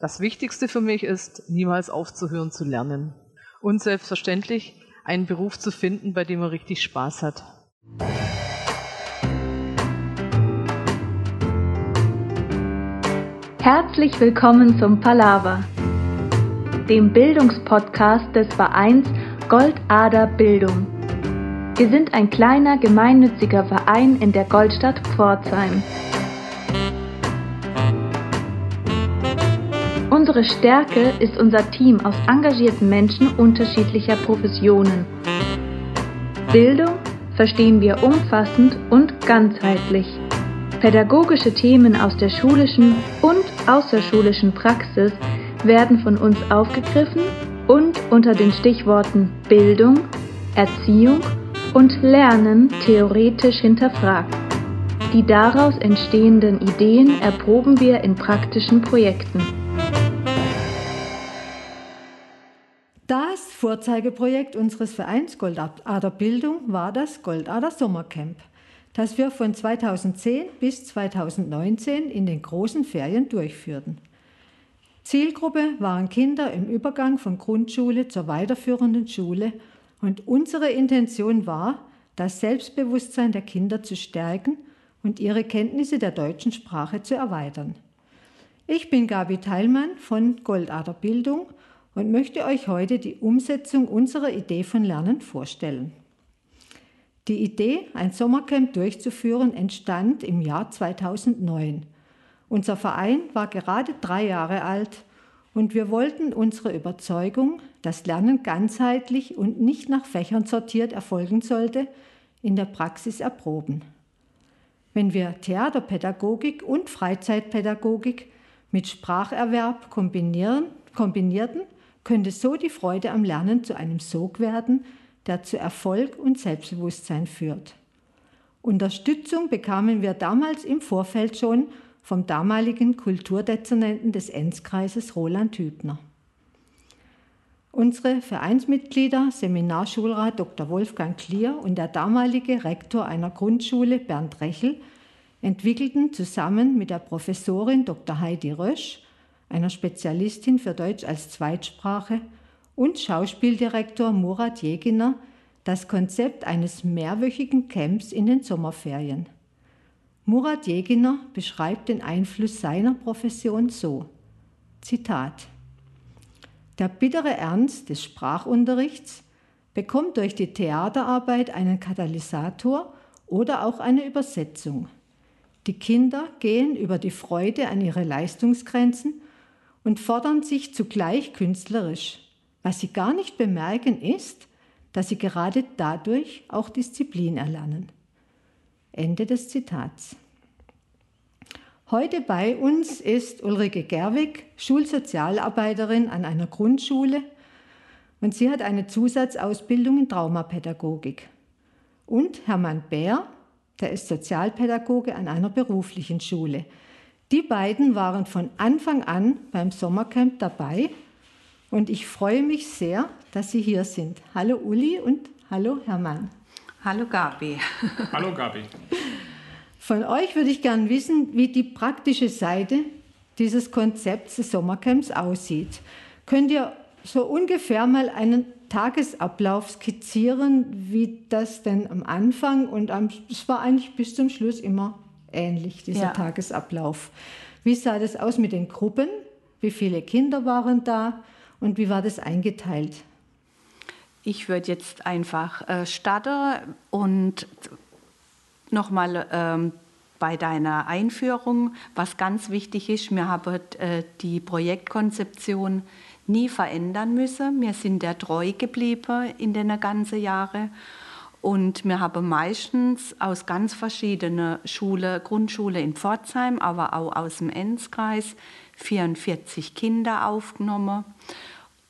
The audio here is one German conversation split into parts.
Das Wichtigste für mich ist, niemals aufzuhören zu lernen. Und selbstverständlich einen Beruf zu finden, bei dem man richtig Spaß hat. Herzlich willkommen zum Palaver, dem Bildungspodcast des Vereins Goldader Bildung. Wir sind ein kleiner gemeinnütziger Verein in der Goldstadt Pforzheim. Unsere Stärke ist unser Team aus engagierten Menschen unterschiedlicher Professionen. Bildung verstehen wir umfassend und ganzheitlich. Pädagogische Themen aus der schulischen und außerschulischen Praxis werden von uns aufgegriffen und unter den Stichworten Bildung, Erziehung und Lernen theoretisch hinterfragt. Die daraus entstehenden Ideen erproben wir in praktischen Projekten. Vorzeigeprojekt unseres Vereins Goldader Bildung war das Goldader Sommercamp, das wir von 2010 bis 2019 in den großen Ferien durchführten. Zielgruppe waren Kinder im Übergang von Grundschule zur weiterführenden Schule und unsere Intention war, das Selbstbewusstsein der Kinder zu stärken und ihre Kenntnisse der deutschen Sprache zu erweitern. Ich bin Gabi Teilmann von Goldader Bildung und möchte euch heute die Umsetzung unserer Idee von Lernen vorstellen. Die Idee, ein Sommercamp durchzuführen, entstand im Jahr 2009. Unser Verein war gerade drei Jahre alt und wir wollten unsere Überzeugung, dass Lernen ganzheitlich und nicht nach Fächern sortiert erfolgen sollte, in der Praxis erproben. Wenn wir Theaterpädagogik und Freizeitpädagogik mit Spracherwerb kombinierten, könnte so die Freude am Lernen zu einem Sog werden, der zu Erfolg und Selbstbewusstsein führt. Unterstützung bekamen wir damals im Vorfeld schon vom damaligen Kulturdezernenten des Enzkreises Roland Hübner. Unsere Vereinsmitglieder, Seminarschulrat Dr. Wolfgang Klier und der damalige Rektor einer Grundschule Bernd Rechel, entwickelten zusammen mit der Professorin Dr. Heidi Rösch einer Spezialistin für Deutsch als Zweitsprache, und Schauspieldirektor Murat Jeginer das Konzept eines mehrwöchigen Camps in den Sommerferien. Murat Jeginer beschreibt den Einfluss seiner Profession so: Zitat. Der bittere Ernst des Sprachunterrichts bekommt durch die Theaterarbeit einen Katalysator oder auch eine Übersetzung. Die Kinder gehen über die Freude an ihre Leistungsgrenzen und fordern sich zugleich künstlerisch. Was sie gar nicht bemerken ist, dass sie gerade dadurch auch Disziplin erlernen. Ende des Zitats. Heute bei uns ist Ulrike Gerwig, Schulsozialarbeiterin an einer Grundschule und sie hat eine Zusatzausbildung in Traumapädagogik. Und Hermann Bär, der ist Sozialpädagoge an einer beruflichen Schule. Die beiden waren von Anfang an beim Sommercamp dabei und ich freue mich sehr, dass Sie hier sind. Hallo Uli und hallo Hermann. Hallo Gabi. Hallo Gabi. Von euch würde ich gerne wissen, wie die praktische Seite dieses Konzepts des Sommercamps aussieht. Könnt ihr so ungefähr mal einen Tagesablauf skizzieren, wie das denn am Anfang und es war eigentlich bis zum Schluss immer ähnlich, dieser ja. Tagesablauf. Wie sah das aus mit den Gruppen? Wie viele Kinder waren da und wie war das eingeteilt? Ich würde jetzt einfach äh, starten und nochmal ähm, bei deiner Einführung, was ganz wichtig ist, wir haben äh, die Projektkonzeption nie verändern müssen. Wir sind der treu geblieben in den ganzen Jahren und wir haben meistens aus ganz verschiedenen Schulen, Grundschule in Pforzheim, aber auch aus dem Enzkreis, 44 Kinder aufgenommen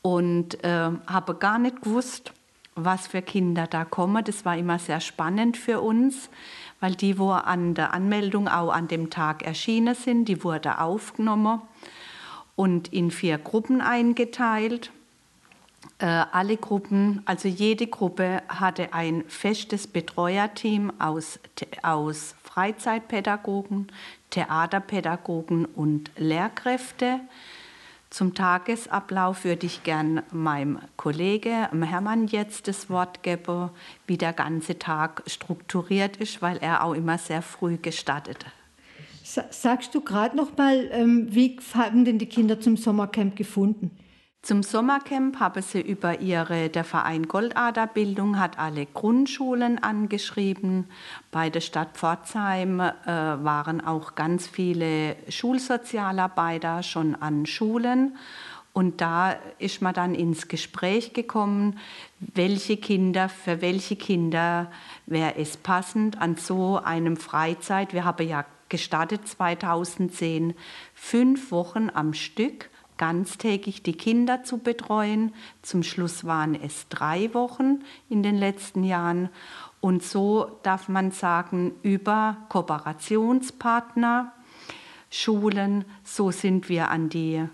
und äh, habe gar nicht gewusst, was für Kinder da kommen. Das war immer sehr spannend für uns, weil die, wo an der Anmeldung auch an dem Tag erschienen sind, die wurde aufgenommen und in vier Gruppen eingeteilt. Äh, alle Gruppen, also jede Gruppe hatte ein festes Betreuerteam aus, aus Freizeitpädagogen, Theaterpädagogen und Lehrkräfte. Zum Tagesablauf würde ich gern meinem Kollege Hermann jetzt das Wort geben, wie der ganze Tag strukturiert ist, weil er auch immer sehr früh gestartet. Sagst du gerade noch mal, ähm, wie haben denn die Kinder zum Sommercamp gefunden? Zum Sommercamp habe sie über ihre, der Verein Goldaderbildung hat alle Grundschulen angeschrieben. Bei der Stadt Pforzheim äh, waren auch ganz viele Schulsozialarbeiter schon an Schulen. Und da ist man dann ins Gespräch gekommen, welche Kinder, für welche Kinder wäre es passend an so einem Freizeit. Wir haben ja gestartet 2010, fünf Wochen am Stück ganztägig die Kinder zu betreuen. Zum Schluss waren es drei Wochen in den letzten Jahren. Und so darf man sagen, über Kooperationspartner, Schulen, so sind wir an die,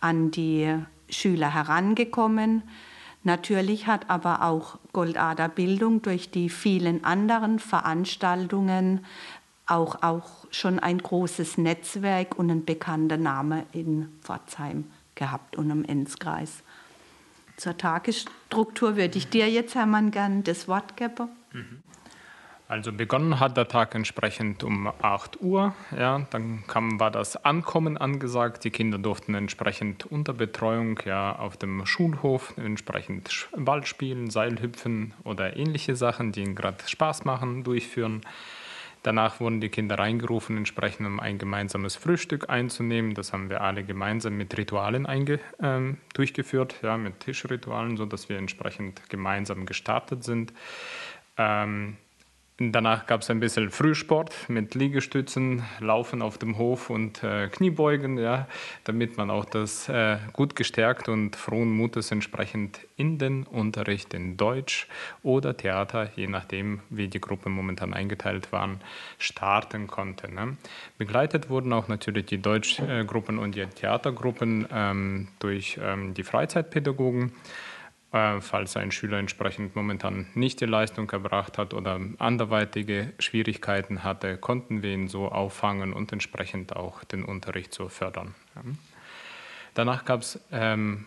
an die Schüler herangekommen. Natürlich hat aber auch Goldader Bildung durch die vielen anderen Veranstaltungen auch, auch schon ein großes Netzwerk und ein bekannter Name in Pforzheim gehabt und im Enzkreis. Zur Tagesstruktur würde ich dir jetzt, Hermann, gern das Wort geben. Mhm. Also begonnen hat der Tag entsprechend um 8 Uhr. Ja, dann kam, war das Ankommen angesagt. Die Kinder durften entsprechend unter Betreuung ja, auf dem Schulhof entsprechend Ball spielen, Seilhüpfen oder ähnliche Sachen, die ihnen gerade Spaß machen, durchführen. Danach wurden die Kinder reingerufen, entsprechend um ein gemeinsames Frühstück einzunehmen. Das haben wir alle gemeinsam mit Ritualen einge, äh, durchgeführt, ja, mit Tischritualen, sodass wir entsprechend gemeinsam gestartet sind. Ähm, Danach gab es ein bisschen Frühsport mit Liegestützen, Laufen auf dem Hof und äh, Kniebeugen, ja, damit man auch das äh, gut gestärkt und frohen Mutes entsprechend in den Unterricht in Deutsch oder Theater, je nachdem, wie die Gruppen momentan eingeteilt waren, starten konnte. Ne? Begleitet wurden auch natürlich die Deutschgruppen und die Theatergruppen ähm, durch ähm, die Freizeitpädagogen. Äh, falls ein Schüler entsprechend momentan nicht die Leistung erbracht hat oder anderweitige Schwierigkeiten hatte, konnten wir ihn so auffangen und entsprechend auch den Unterricht so fördern. Danach gab es ähm,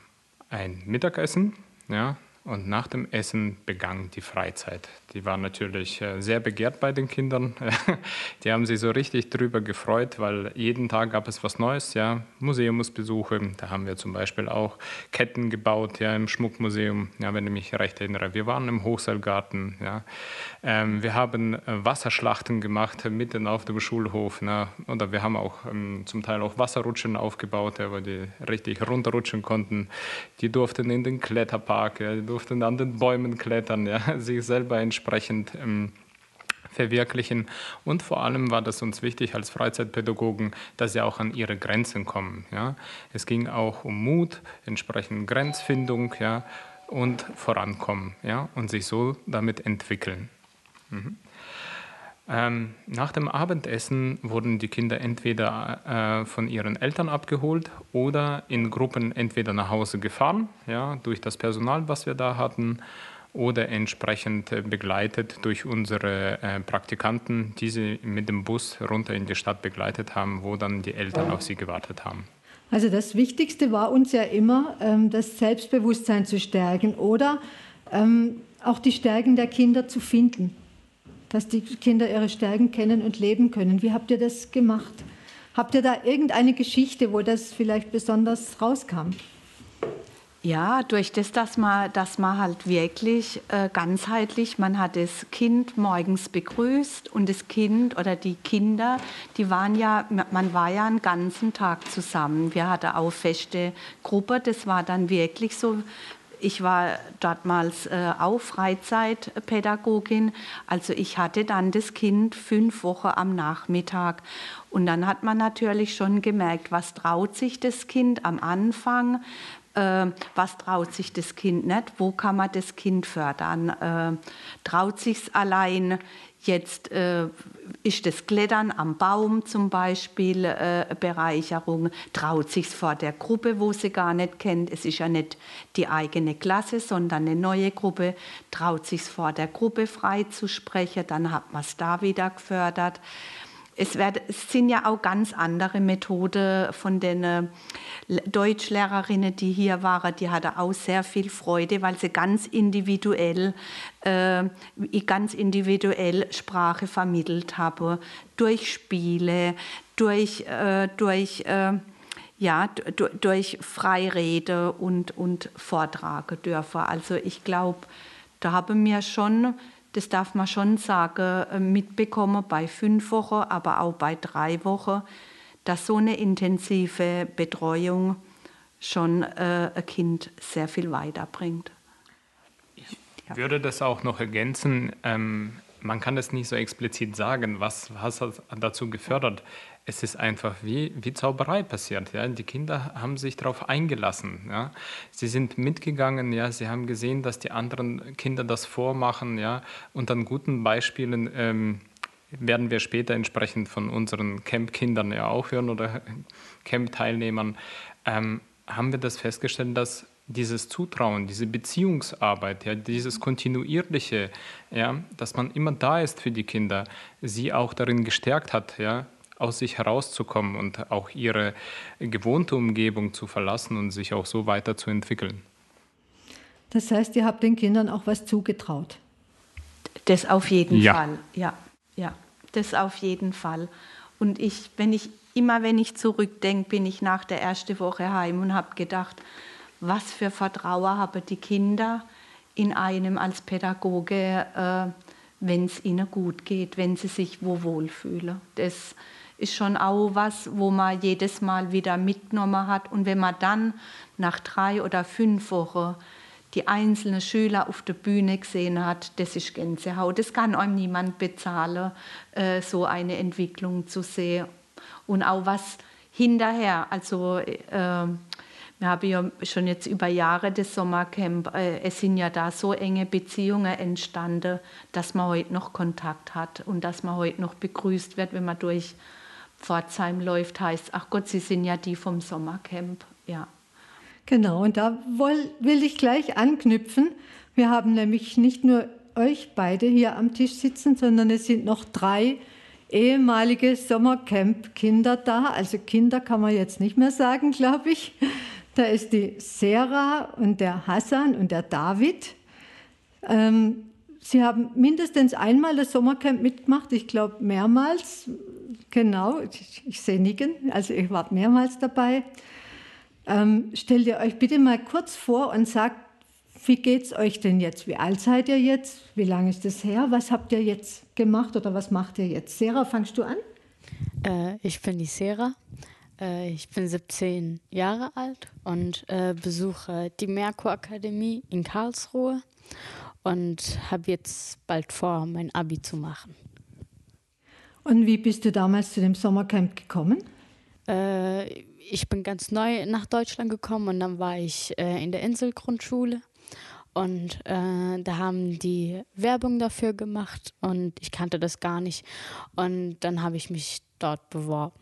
ein Mittagessen. Ja, und nach dem Essen begann die Freizeit. Die war natürlich äh, sehr begehrt bei den Kindern. Die haben sich so richtig drüber gefreut, weil jeden Tag gab es was Neues. Ja, Museumsbesuche. Da haben wir zum Beispiel auch Ketten gebaut, ja, im Schmuckmuseum. Ja, wenn ich mich recht erinnere, wir waren im Hochseilgarten. Ja, ähm, wir haben äh, Wasserschlachten gemacht mitten auf dem Schulhof. Na, oder wir haben auch ähm, zum Teil auch Wasserrutschen aufgebaut, ja, wo die richtig runterrutschen konnten. Die durften in den Kletterpark. Ja, durften an den Bäumen klettern, ja, sich selber entsprechend ähm, verwirklichen. Und vor allem war das uns wichtig als Freizeitpädagogen, dass sie auch an ihre Grenzen kommen. Ja. Es ging auch um Mut, entsprechend Grenzfindung ja, und Vorankommen ja, und sich so damit entwickeln. Mhm. Ähm, nach dem Abendessen wurden die Kinder entweder äh, von ihren Eltern abgeholt oder in Gruppen entweder nach Hause gefahren, ja, durch das Personal, was wir da hatten, oder entsprechend äh, begleitet durch unsere äh, Praktikanten, die sie mit dem Bus runter in die Stadt begleitet haben, wo dann die Eltern auf sie gewartet haben. Also das Wichtigste war uns ja immer, ähm, das Selbstbewusstsein zu stärken oder ähm, auch die Stärken der Kinder zu finden dass die Kinder ihre Stärken kennen und leben können. Wie habt ihr das gemacht? Habt ihr da irgendeine Geschichte, wo das vielleicht besonders rauskam? Ja, durch das, dass man, dass man halt wirklich äh, ganzheitlich, man hat das Kind morgens begrüßt und das Kind oder die Kinder, die waren ja, man war ja einen ganzen Tag zusammen. Wir hatten auch feste Gruppe, das war dann wirklich so ich war damals äh, auch Freizeitpädagogin. Also ich hatte dann das Kind fünf Wochen am Nachmittag. Und dann hat man natürlich schon gemerkt, was traut sich das Kind am Anfang, äh, was traut sich das Kind nicht, wo kann man das Kind fördern. Äh, traut es allein Jetzt äh, ist das Klettern am Baum zum Beispiel äh, Bereicherung, traut sich vor der Gruppe, wo sie gar nicht kennt. Es ist ja nicht die eigene Klasse, sondern eine neue Gruppe, traut sich vor der Gruppe frei zu sprechen, dann hat man es da wieder gefördert. Es, werd, es, sind ja auch ganz andere Methoden von den Deutschlehrerinnen, die hier waren, die hatten auch sehr viel Freude, weil sie ganz individuell, äh, ganz individuell Sprache vermittelt haben, durch Spiele, durch, äh, durch äh, ja, durch Freirede und, und Vortragen dürfen. Also ich glaube, da haben wir schon, das darf man schon sagen, äh, mitbekommen bei fünf Wochen, aber auch bei drei Wochen, dass so eine intensive Betreuung schon äh, ein Kind sehr viel weiterbringt. Ich ja. würde das auch noch ergänzen. Ähm, man kann das nicht so explizit sagen, was, was hat dazu gefördert es ist einfach wie, wie Zauberei passiert. Ja? Die Kinder haben sich darauf eingelassen. Ja? Sie sind mitgegangen, ja? sie haben gesehen, dass die anderen Kinder das vormachen. Ja? Und an guten Beispielen ähm, werden wir später entsprechend von unseren Camp-Kindern ja auch hören oder Camp-Teilnehmern, ähm, haben wir das festgestellt, dass dieses Zutrauen, diese Beziehungsarbeit, ja, dieses kontinuierliche, ja, dass man immer da ist für die Kinder, sie auch darin gestärkt hat, ja, aus sich herauszukommen und auch ihre gewohnte Umgebung zu verlassen und sich auch so weiterzuentwickeln. Das heißt, ihr habt den Kindern auch was zugetraut. Das auf jeden ja. Fall, ja, ja, das auf jeden Fall. Und ich, wenn ich immer, wenn ich zurückdenke, bin ich nach der ersten Woche heim und habe gedacht, was für Vertrauen haben die Kinder in einem als Pädagoge, äh, wenn es ihnen gut geht, wenn sie sich wo wohlfühlen. Das, ist schon auch was, wo man jedes Mal wieder mitgenommen hat. Und wenn man dann nach drei oder fünf Wochen die einzelnen Schüler auf der Bühne gesehen hat, das ist Gänsehaut. Das kann einem niemand bezahlen, äh, so eine Entwicklung zu sehen. Und auch was hinterher, also äh, wir haben ja schon jetzt über Jahre das Sommercamp, äh, es sind ja da so enge Beziehungen entstanden, dass man heute noch Kontakt hat und dass man heute noch begrüßt wird, wenn man durch Pforzheim läuft, heißt, ach Gott, Sie sind ja die vom Sommercamp. Ja. Genau, und da will ich gleich anknüpfen. Wir haben nämlich nicht nur euch beide hier am Tisch sitzen, sondern es sind noch drei ehemalige Sommercamp-Kinder da. Also Kinder kann man jetzt nicht mehr sagen, glaube ich. Da ist die Sarah und der Hassan und der David. Ähm, Sie haben mindestens einmal das Sommercamp mitgemacht, ich glaube mehrmals. Genau, ich, ich sehe nicken, also ich war mehrmals dabei. Ähm, stellt ihr euch bitte mal kurz vor und sagt, wie geht es euch denn jetzt? Wie alt seid ihr jetzt? Wie lange ist das her? Was habt ihr jetzt gemacht oder was macht ihr jetzt? Sarah, fangst du an? Äh, ich bin die Sarah. Äh, ich bin 17 Jahre alt und äh, besuche die Merkur Akademie in Karlsruhe und habe jetzt bald vor, mein Abi zu machen. Und wie bist du damals zu dem Sommercamp gekommen? Äh, ich bin ganz neu nach Deutschland gekommen und dann war ich äh, in der Inselgrundschule. Und äh, da haben die Werbung dafür gemacht und ich kannte das gar nicht. Und dann habe ich mich dort beworben.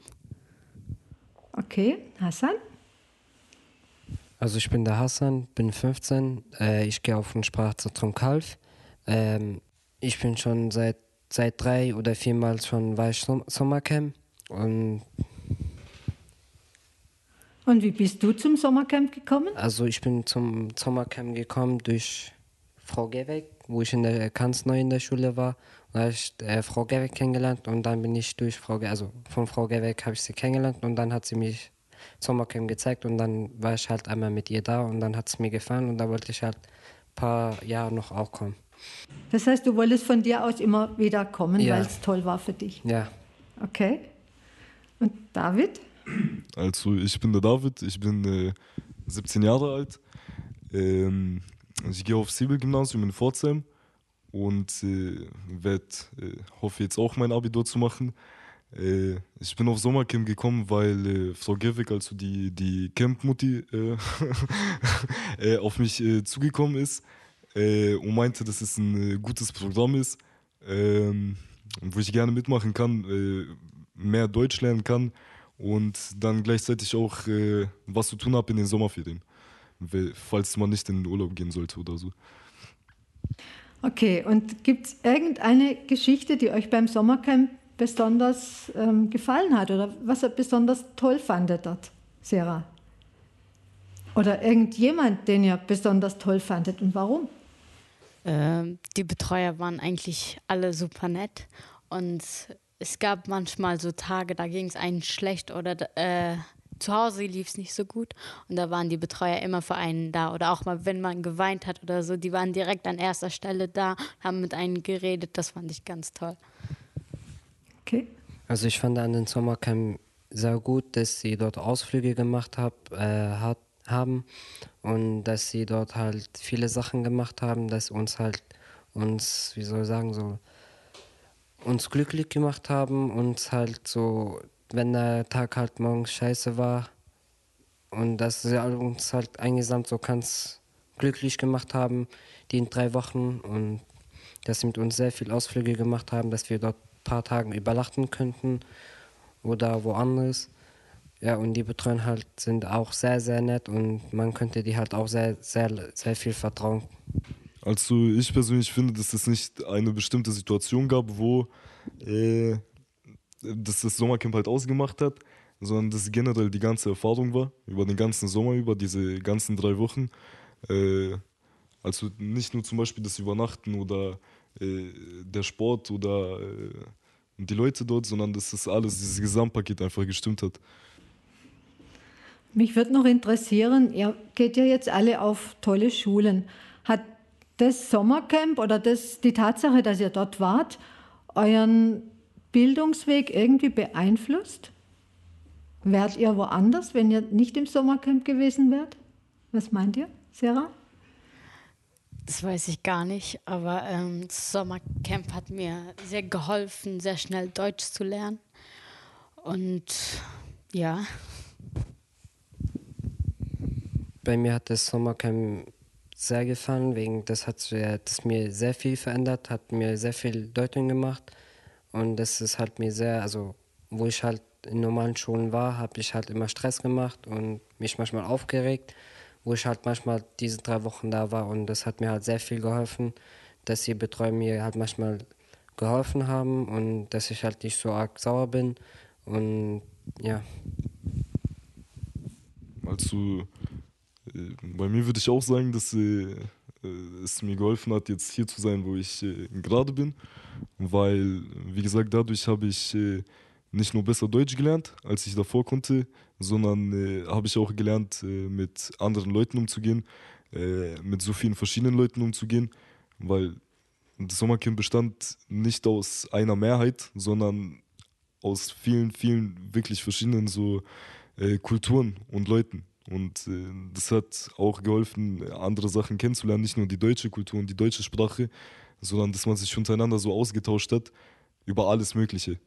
Okay, Hassan? Also ich bin der Hassan, bin 15, äh, ich gehe auf ein Sprachzentrum Kalf. Ähm, ich bin schon seit seit drei oder viermal schon war ich Sommercamp und und wie bist du zum Sommercamp gekommen? Also ich bin zum Sommercamp gekommen durch Frau Geweg, wo ich in der, ganz neu in der Schule war. Da habe ich äh, Frau Geweg kennengelernt und dann bin ich durch Frau, also von Frau Geweg habe ich sie kennengelernt und dann hat sie mich Sommercamp gezeigt und dann war ich halt einmal mit ihr da und dann hat es mir gefallen und da wollte ich halt ein paar Jahre noch auch kommen. Das heißt, du wolltest von dir aus immer wieder kommen, ja. weil es toll war für dich. Ja. Okay. Und David? Also ich bin der David, ich bin äh, 17 Jahre alt. Ähm, ich gehe auf Siebel-Gymnasium in Pforzheim und äh, werd, äh, hoffe jetzt auch mein Abitur zu machen. Äh, ich bin auf Sommercamp gekommen, weil äh, Frau Gerwig, also die, die Camp-Mutti, äh, äh auf mich äh, zugekommen ist und meinte, dass es ein gutes Programm ist, ähm, wo ich gerne mitmachen kann, mehr Deutsch lernen kann und dann gleichzeitig auch was zu tun habe in den Sommerferien, falls man nicht in den Urlaub gehen sollte oder so. Okay, und gibt es irgendeine Geschichte, die euch beim Sommercamp besonders ähm, gefallen hat oder was ihr besonders toll fandet dort, Sarah? Oder irgendjemand, den ihr besonders toll fandet und warum? Ähm, die Betreuer waren eigentlich alle super nett und es gab manchmal so Tage, da ging es einem schlecht oder äh, zu Hause lief es nicht so gut und da waren die Betreuer immer für einen da oder auch mal, wenn man geweint hat oder so, die waren direkt an erster Stelle da, haben mit einem geredet, das fand ich ganz toll. Okay. Also ich fand an den Sommercamp sehr gut, dass sie dort Ausflüge gemacht hab, äh, hat, haben und dass sie dort halt viele Sachen gemacht haben, dass uns halt uns, wie soll ich sagen, so uns glücklich gemacht haben, uns halt so, wenn der Tag halt morgens scheiße war und dass sie uns halt eingesamt so ganz glücklich gemacht haben, die in drei Wochen und dass sie mit uns sehr viel Ausflüge gemacht haben, dass wir dort ein paar Tage übernachten könnten oder woanders. Ja, und die Betreuer halt sind auch sehr, sehr nett und man könnte die halt auch sehr, sehr, sehr viel vertrauen. Also ich persönlich finde, dass es nicht eine bestimmte Situation gab, wo äh, das, das Sommercamp halt ausgemacht hat, sondern dass generell die ganze Erfahrung war, über den ganzen Sommer, über diese ganzen drei Wochen. Äh, also nicht nur zum Beispiel das Übernachten oder äh, der Sport oder äh, die Leute dort, sondern dass das alles, dieses Gesamtpaket einfach gestimmt hat. Mich würde noch interessieren, ihr geht ja jetzt alle auf tolle Schulen. Hat das Sommercamp oder das, die Tatsache, dass ihr dort wart, euren Bildungsweg irgendwie beeinflusst? Wärt ihr woanders, wenn ihr nicht im Sommercamp gewesen wärt? Was meint ihr, Sarah? Das weiß ich gar nicht, aber ähm, das Sommercamp hat mir sehr geholfen, sehr schnell Deutsch zu lernen. Und ja, bei mir hat das Sommercamp sehr gefallen, wegen das hat das mir sehr viel verändert, hat mir sehr viel Deutung gemacht und das ist halt mir sehr, also wo ich halt in normalen Schulen war, habe ich halt immer Stress gemacht und mich manchmal aufgeregt, wo ich halt manchmal diese drei Wochen da war und das hat mir halt sehr viel geholfen, dass die Betreuer mir halt manchmal geholfen haben und dass ich halt nicht so arg sauer bin und ja. Also bei mir würde ich auch sagen, dass äh, es mir geholfen hat, jetzt hier zu sein, wo ich äh, gerade bin. Weil, wie gesagt, dadurch habe ich äh, nicht nur besser Deutsch gelernt, als ich davor konnte, sondern äh, habe ich auch gelernt, äh, mit anderen Leuten umzugehen, mit so vielen verschiedenen Leuten umzugehen, weil das Sommercamp bestand nicht aus einer Mehrheit, sondern aus vielen, vielen wirklich verschiedenen so Kulturen und Leuten. Und äh, das hat auch geholfen, andere Sachen kennenzulernen, nicht nur die deutsche Kultur und die deutsche Sprache, sondern dass man sich untereinander so ausgetauscht hat über alles Mögliche.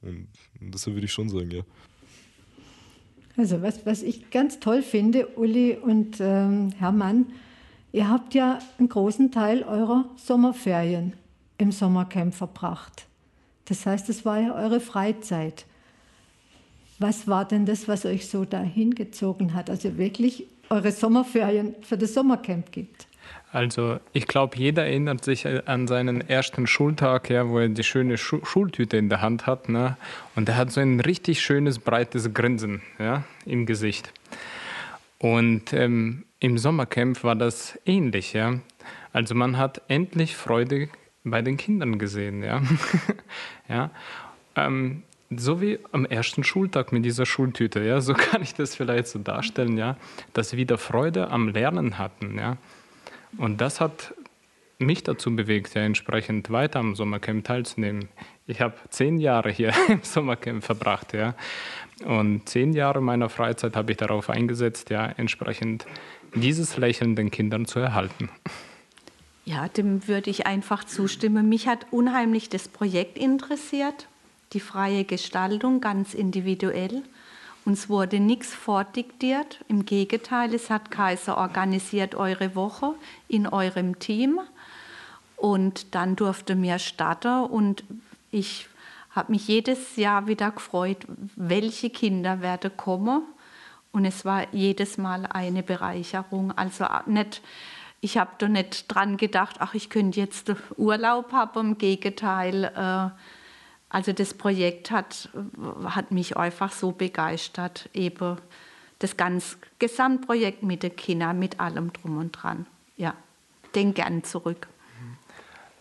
Und, und deshalb würde ich schon sagen, ja. Also was, was ich ganz toll finde, Uli und ähm, Hermann, ihr habt ja einen großen Teil eurer Sommerferien im Sommercamp verbracht. Das heißt, es war ja eure Freizeit. Was war denn das, was euch so dahin gezogen hat? Also wirklich eure Sommerferien für das Sommercamp gibt? Also ich glaube, jeder erinnert sich an seinen ersten Schultag, ja, wo er die schöne Schu Schultüte in der Hand hat. Ne? Und er hat so ein richtig schönes, breites Grinsen ja, im Gesicht. Und ähm, im Sommercamp war das ähnlich. Ja? Also man hat endlich Freude bei den Kindern gesehen. Ja? ja? Ähm, so wie am ersten Schultag mit dieser Schultüte, ja, so kann ich das vielleicht so darstellen, ja, dass sie wieder Freude am Lernen hatten, ja. Und das hat mich dazu bewegt, ja, entsprechend weiter am Sommercamp teilzunehmen. Ich habe zehn Jahre hier im Sommercamp verbracht, ja. Und zehn Jahre meiner Freizeit habe ich darauf eingesetzt, ja, entsprechend dieses Lächeln den Kindern zu erhalten. Ja, dem würde ich einfach zustimmen. Mich hat unheimlich das Projekt interessiert die freie Gestaltung ganz individuell. Uns wurde nichts vordiktiert. Im Gegenteil, es hat Kaiser organisiert eure Woche in eurem Team. Und dann durfte mir starten und ich habe mich jedes Jahr wieder gefreut, welche Kinder werden kommen. Und es war jedes Mal eine Bereicherung. Also nicht, ich habe da nicht dran gedacht, ach, ich könnte jetzt Urlaub haben. Im Gegenteil, äh, also das Projekt hat, hat mich einfach so begeistert, eben das ganze Gesamtprojekt mit den Kindern, mit allem drum und dran. Ja, denk gern zurück.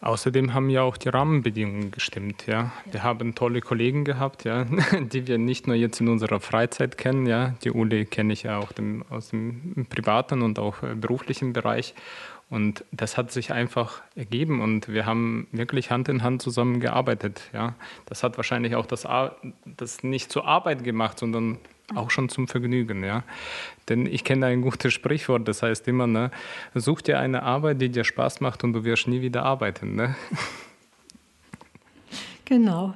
Außerdem haben ja auch die Rahmenbedingungen gestimmt. Ja. ja. Wir haben tolle Kollegen gehabt, ja, die wir nicht nur jetzt in unserer Freizeit kennen. Ja. Die Uli kenne ich ja auch dem, aus dem privaten und auch äh, beruflichen Bereich. Und das hat sich einfach ergeben und wir haben wirklich Hand in Hand zusammengearbeitet. Ja. Das hat wahrscheinlich auch das, das nicht zur Arbeit gemacht, sondern auch schon zum Vergnügen. Ja. Denn ich kenne ein gutes Sprichwort, das heißt immer, ne, such dir eine Arbeit, die dir Spaß macht und du wirst nie wieder arbeiten. Ne? Genau.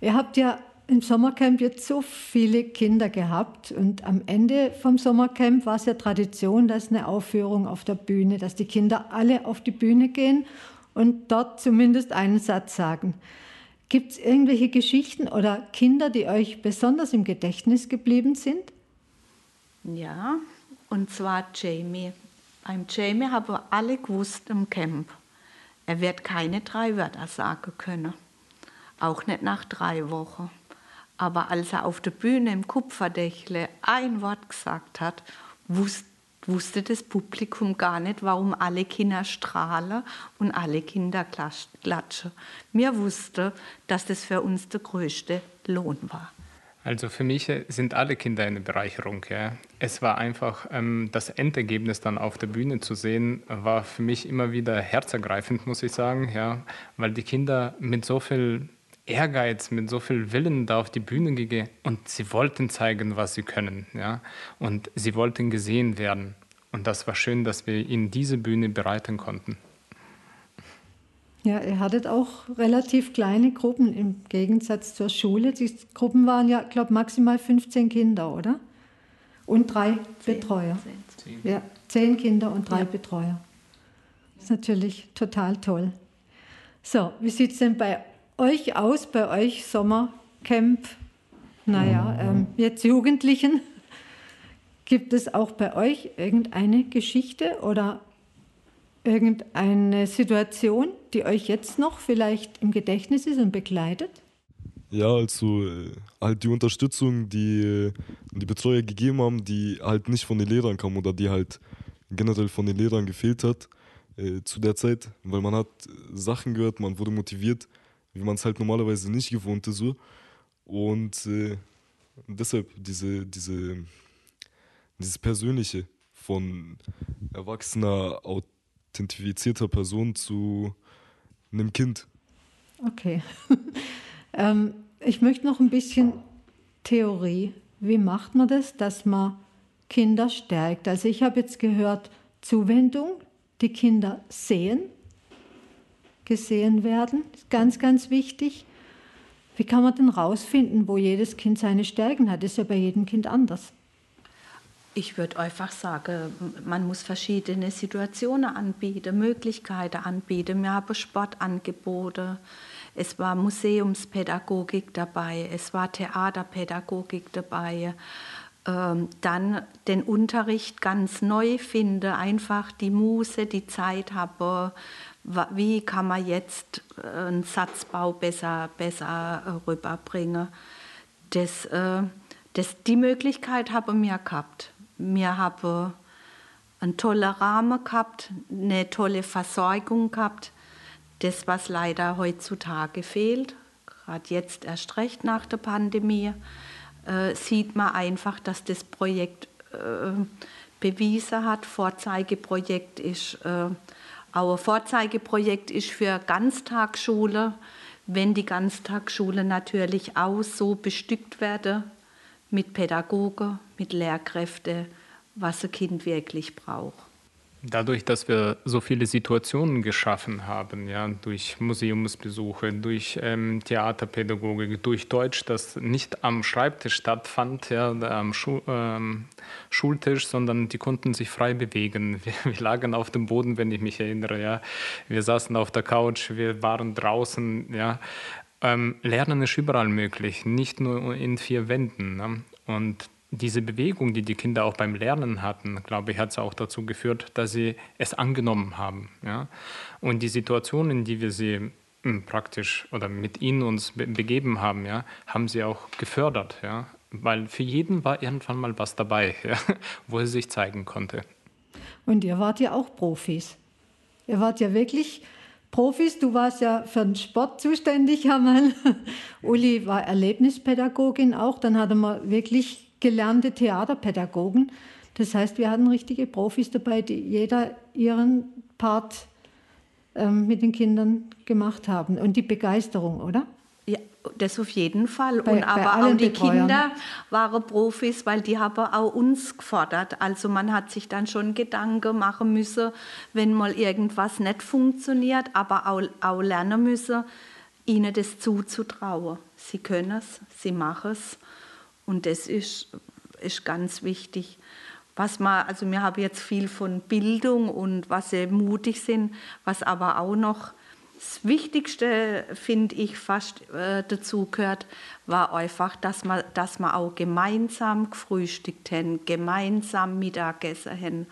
Ihr habt ja im Sommercamp jetzt so viele Kinder gehabt und am Ende vom Sommercamp war es ja Tradition, dass eine Aufführung auf der Bühne, dass die Kinder alle auf die Bühne gehen und dort zumindest einen Satz sagen. Gibt es irgendwelche Geschichten oder Kinder, die euch besonders im Gedächtnis geblieben sind? Ja, und zwar Jamie. Beim Jamie haben wir alle gewusst im Camp. Er wird keine drei Wörter sagen können. Auch nicht nach drei Wochen. Aber als er auf der Bühne im Kupferdächle ein Wort gesagt hat, wusste, wusste das Publikum gar nicht, warum alle Kinder strahlen und alle Kinder klatschen. Mir wusste, dass das für uns der größte Lohn war. Also für mich sind alle Kinder eine Bereicherung. Ja. Es war einfach, ähm, das Endergebnis dann auf der Bühne zu sehen, war für mich immer wieder herzergreifend, muss ich sagen, ja, weil die Kinder mit so viel Ehrgeiz, mit so viel Willen da auf die Bühne gegangen und sie wollten zeigen, was sie können. Ja? Und sie wollten gesehen werden. Und das war schön, dass wir ihnen diese Bühne bereiten konnten. Ja, ihr hattet auch relativ kleine Gruppen im Gegensatz zur Schule. Die Gruppen waren ja, glaube ich, maximal 15 Kinder, oder? Und drei zehn, Betreuer. Zehn. Ja, zehn Kinder und drei ja. Betreuer. Das ist natürlich total toll. So, wie sieht es denn bei euch aus, bei euch Sommercamp? Naja, ähm, jetzt Jugendlichen. Gibt es auch bei euch irgendeine Geschichte oder irgendeine Situation, die euch jetzt noch vielleicht im Gedächtnis ist und begleitet? Ja, also äh, halt die Unterstützung, die äh, die Betreuer gegeben haben, die halt nicht von den Lehrern kam oder die halt generell von den Lehrern gefehlt hat äh, zu der Zeit, weil man hat Sachen gehört, man wurde motiviert wie man es halt normalerweise nicht gewohnt ist. So. Und äh, deshalb diese, diese, dieses Persönliche von erwachsener, authentifizierter Person zu einem Kind. Okay. ähm, ich möchte noch ein bisschen Theorie. Wie macht man das, dass man Kinder stärkt? Also ich habe jetzt gehört, Zuwendung, die Kinder sehen, gesehen werden. Das ist ganz, ganz wichtig. Wie kann man denn rausfinden, wo jedes Kind seine Stärken hat? Das ist ja bei jedem Kind anders. Ich würde einfach sagen, man muss verschiedene Situationen anbieten, Möglichkeiten anbieten. Wir haben Sportangebote, es war Museumspädagogik dabei, es war Theaterpädagogik dabei. Ähm, dann den Unterricht ganz neu finde, einfach die Muse, die Zeit habe, wie kann man jetzt äh, einen Satzbau besser, besser rüberbringen. Das, äh, das, die Möglichkeit habe mir gehabt. Wir haben einen tollen Rahmen gehabt, eine tolle Versorgung gehabt. Das, was leider heutzutage fehlt, gerade jetzt erst recht nach der Pandemie, äh, sieht man einfach, dass das Projekt bewiesen hat, Vorzeigeprojekt ist. Ein Vorzeigeprojekt ist für Ganztagsschule, wenn die Ganztagsschule natürlich auch so bestückt werde mit Pädagogen, mit Lehrkräften, was ein Kind wirklich braucht. Dadurch, dass wir so viele Situationen geschaffen haben, ja, durch Museumsbesuche, durch ähm, Theaterpädagogik, durch Deutsch, das nicht am Schreibtisch stattfand, ja, am Schu ähm, Schultisch, sondern die konnten sich frei bewegen. Wir, wir, lagen auf dem Boden, wenn ich mich erinnere, ja. Wir saßen auf der Couch, wir waren draußen, ja. Ähm, Lernen ist überall möglich, nicht nur in vier Wänden. Ne? Und diese Bewegung, die die Kinder auch beim Lernen hatten, glaube ich, hat es auch dazu geführt, dass sie es angenommen haben. Ja? Und die Situationen, in die wir sie hm, praktisch oder mit ihnen uns be begeben haben, ja, haben sie auch gefördert. Ja? weil für jeden war irgendwann mal was dabei, ja, wo er sich zeigen konnte. Und ihr wart ja auch Profis. Ihr wart ja wirklich Profis. Du warst ja für den Sport zuständig, Hermann. Uli war Erlebnispädagogin auch. Dann hatten wir wirklich gelernte Theaterpädagogen. Das heißt, wir hatten richtige Profis dabei, die jeder ihren Part ähm, mit den Kindern gemacht haben. Und die Begeisterung, oder? Ja, das auf jeden Fall. Bei, und aber auch die Betreuern. Kinder waren Profis, weil die haben auch uns gefordert. Also man hat sich dann schon Gedanken machen müssen, wenn mal irgendwas nicht funktioniert, aber auch, auch lernen müssen, ihnen das zuzutrauen. Sie können es, sie machen es. Und das ist, ist ganz wichtig was man, also wir haben jetzt viel von Bildung und was sie mutig sind, was aber auch noch das Wichtigste, finde ich, fast äh, dazu gehört, war einfach, dass man, dass man auch gemeinsam gefrühstückt haben, gemeinsam Mittagessen haben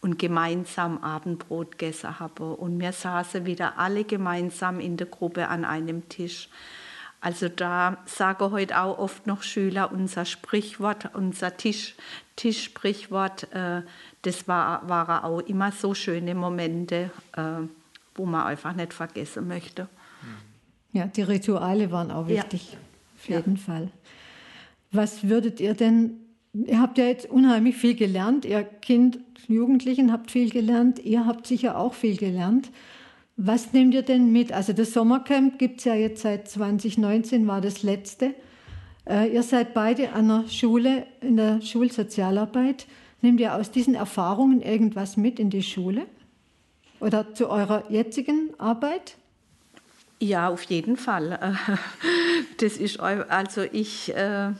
und gemeinsam Abendbrot gegessen haben. Und wir saßen wieder alle gemeinsam in der Gruppe an einem Tisch. Also da sagen heute auch oft noch Schüler unser Sprichwort, unser Tisch, Tischsprichwort, äh, das war, waren auch immer so schöne Momente, äh, wo man einfach nicht vergessen möchte. Ja, die Rituale waren auch wichtig, ja. auf jeden ja. Fall. Was würdet ihr denn, ihr habt ja jetzt unheimlich viel gelernt, ihr Kind, Jugendlichen habt viel gelernt, ihr habt sicher auch viel gelernt. Was nehmt ihr denn mit? Also das Sommercamp gibt es ja jetzt seit 2019, war das letzte. Äh, ihr seid beide an der Schule, in der Schulsozialarbeit. Nehmt ihr aus diesen Erfahrungen irgendwas mit in die Schule oder zu eurer jetzigen Arbeit? Ja, auf jeden Fall. Das ist also ich. Äh,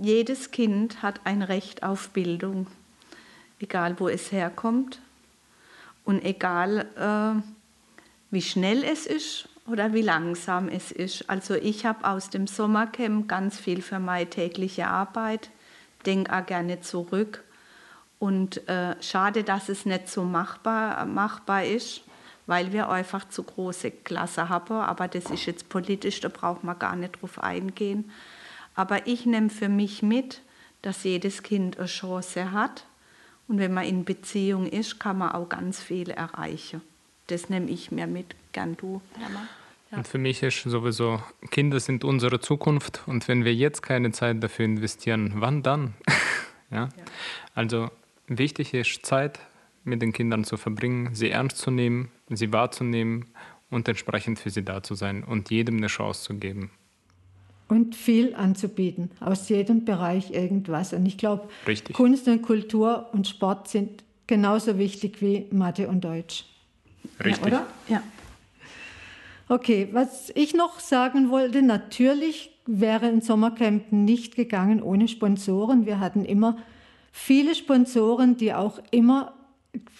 jedes Kind hat ein Recht auf Bildung, egal wo es herkommt und egal äh, wie schnell es ist oder wie langsam es ist. Also ich habe aus dem Sommercamp ganz viel für meine tägliche Arbeit, denke auch gerne zurück. Und äh, schade, dass es nicht so machbar, machbar ist, weil wir einfach zu große Klasse haben. Aber das ist jetzt politisch, da braucht man gar nicht drauf eingehen. Aber ich nehme für mich mit, dass jedes Kind eine Chance hat. Und wenn man in Beziehung ist, kann man auch ganz viel erreichen. Das nehme ich mir mit. Gern du, Hermann. Ja. Und für mich ist sowieso, Kinder sind unsere Zukunft und wenn wir jetzt keine Zeit dafür investieren, wann dann? ja? ja? Also wichtig ist Zeit mit den Kindern zu verbringen, sie ernst zu nehmen, sie wahrzunehmen und entsprechend für sie da zu sein und jedem eine Chance zu geben. Und viel anzubieten, aus jedem Bereich irgendwas. Und ich glaube, Kunst und Kultur und Sport sind genauso wichtig wie Mathe und Deutsch. Richtig. Ja, oder? Ja. Okay, was ich noch sagen wollte, natürlich wäre ein Sommercamp nicht gegangen ohne Sponsoren. Wir hatten immer viele Sponsoren, die auch immer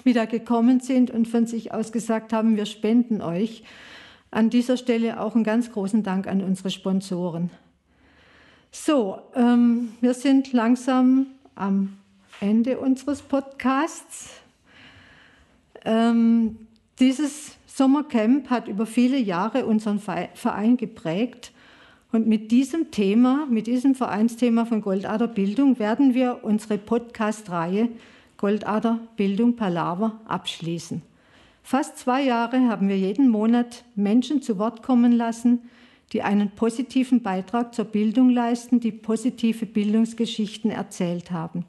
wieder gekommen sind und von sich aus gesagt haben, wir spenden euch. An dieser Stelle auch einen ganz großen Dank an unsere Sponsoren. So, ähm, wir sind langsam am Ende unseres Podcasts. Ähm, dieses Sommercamp hat über viele Jahre unseren Verein geprägt. Und mit diesem Thema, mit diesem Vereinsthema von Goldader Bildung werden wir unsere Podcast-Reihe Goldader Bildung Palaver abschließen. Fast zwei Jahre haben wir jeden Monat Menschen zu Wort kommen lassen, die einen positiven Beitrag zur Bildung leisten, die positive Bildungsgeschichten erzählt haben.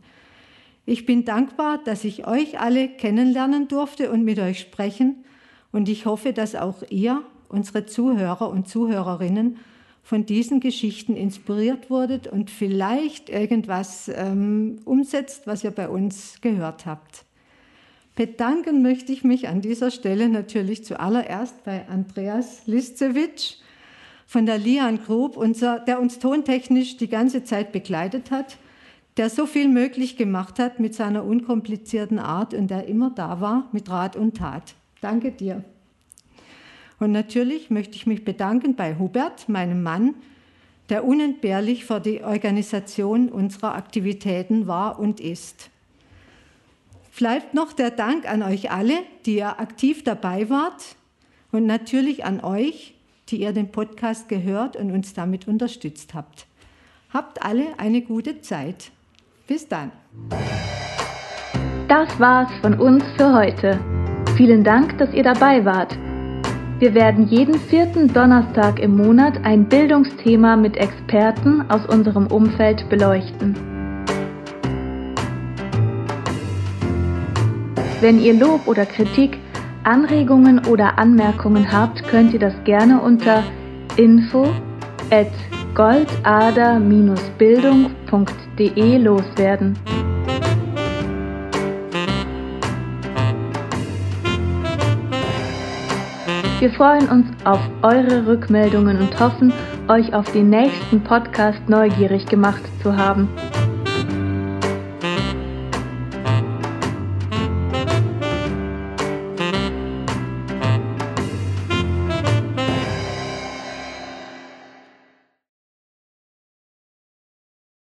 Ich bin dankbar, dass ich euch alle kennenlernen durfte und mit euch sprechen und ich hoffe, dass auch ihr, unsere Zuhörer und Zuhörerinnen, von diesen Geschichten inspiriert wurdet und vielleicht irgendwas ähm, umsetzt, was ihr bei uns gehört habt. Bedanken möchte ich mich an dieser Stelle natürlich zuallererst bei Andreas Listzewitsch von der Lian Group, unser, der uns tontechnisch die ganze Zeit begleitet hat, der so viel möglich gemacht hat mit seiner unkomplizierten Art und der immer da war mit Rat und Tat. Danke dir. Und natürlich möchte ich mich bedanken bei Hubert, meinem Mann, der unentbehrlich für die Organisation unserer Aktivitäten war und ist. Bleibt noch der Dank an euch alle, die ihr aktiv dabei wart und natürlich an euch, die ihr den Podcast gehört und uns damit unterstützt habt. Habt alle eine gute Zeit. Bis dann. Das war's von uns für heute. Vielen Dank, dass ihr dabei wart. Wir werden jeden vierten Donnerstag im Monat ein Bildungsthema mit Experten aus unserem Umfeld beleuchten. Wenn ihr Lob oder Kritik, Anregungen oder Anmerkungen habt, könnt ihr das gerne unter info goldader-bildung.de loswerden. Wir freuen uns auf eure Rückmeldungen und hoffen, euch auf den nächsten Podcast neugierig gemacht zu haben.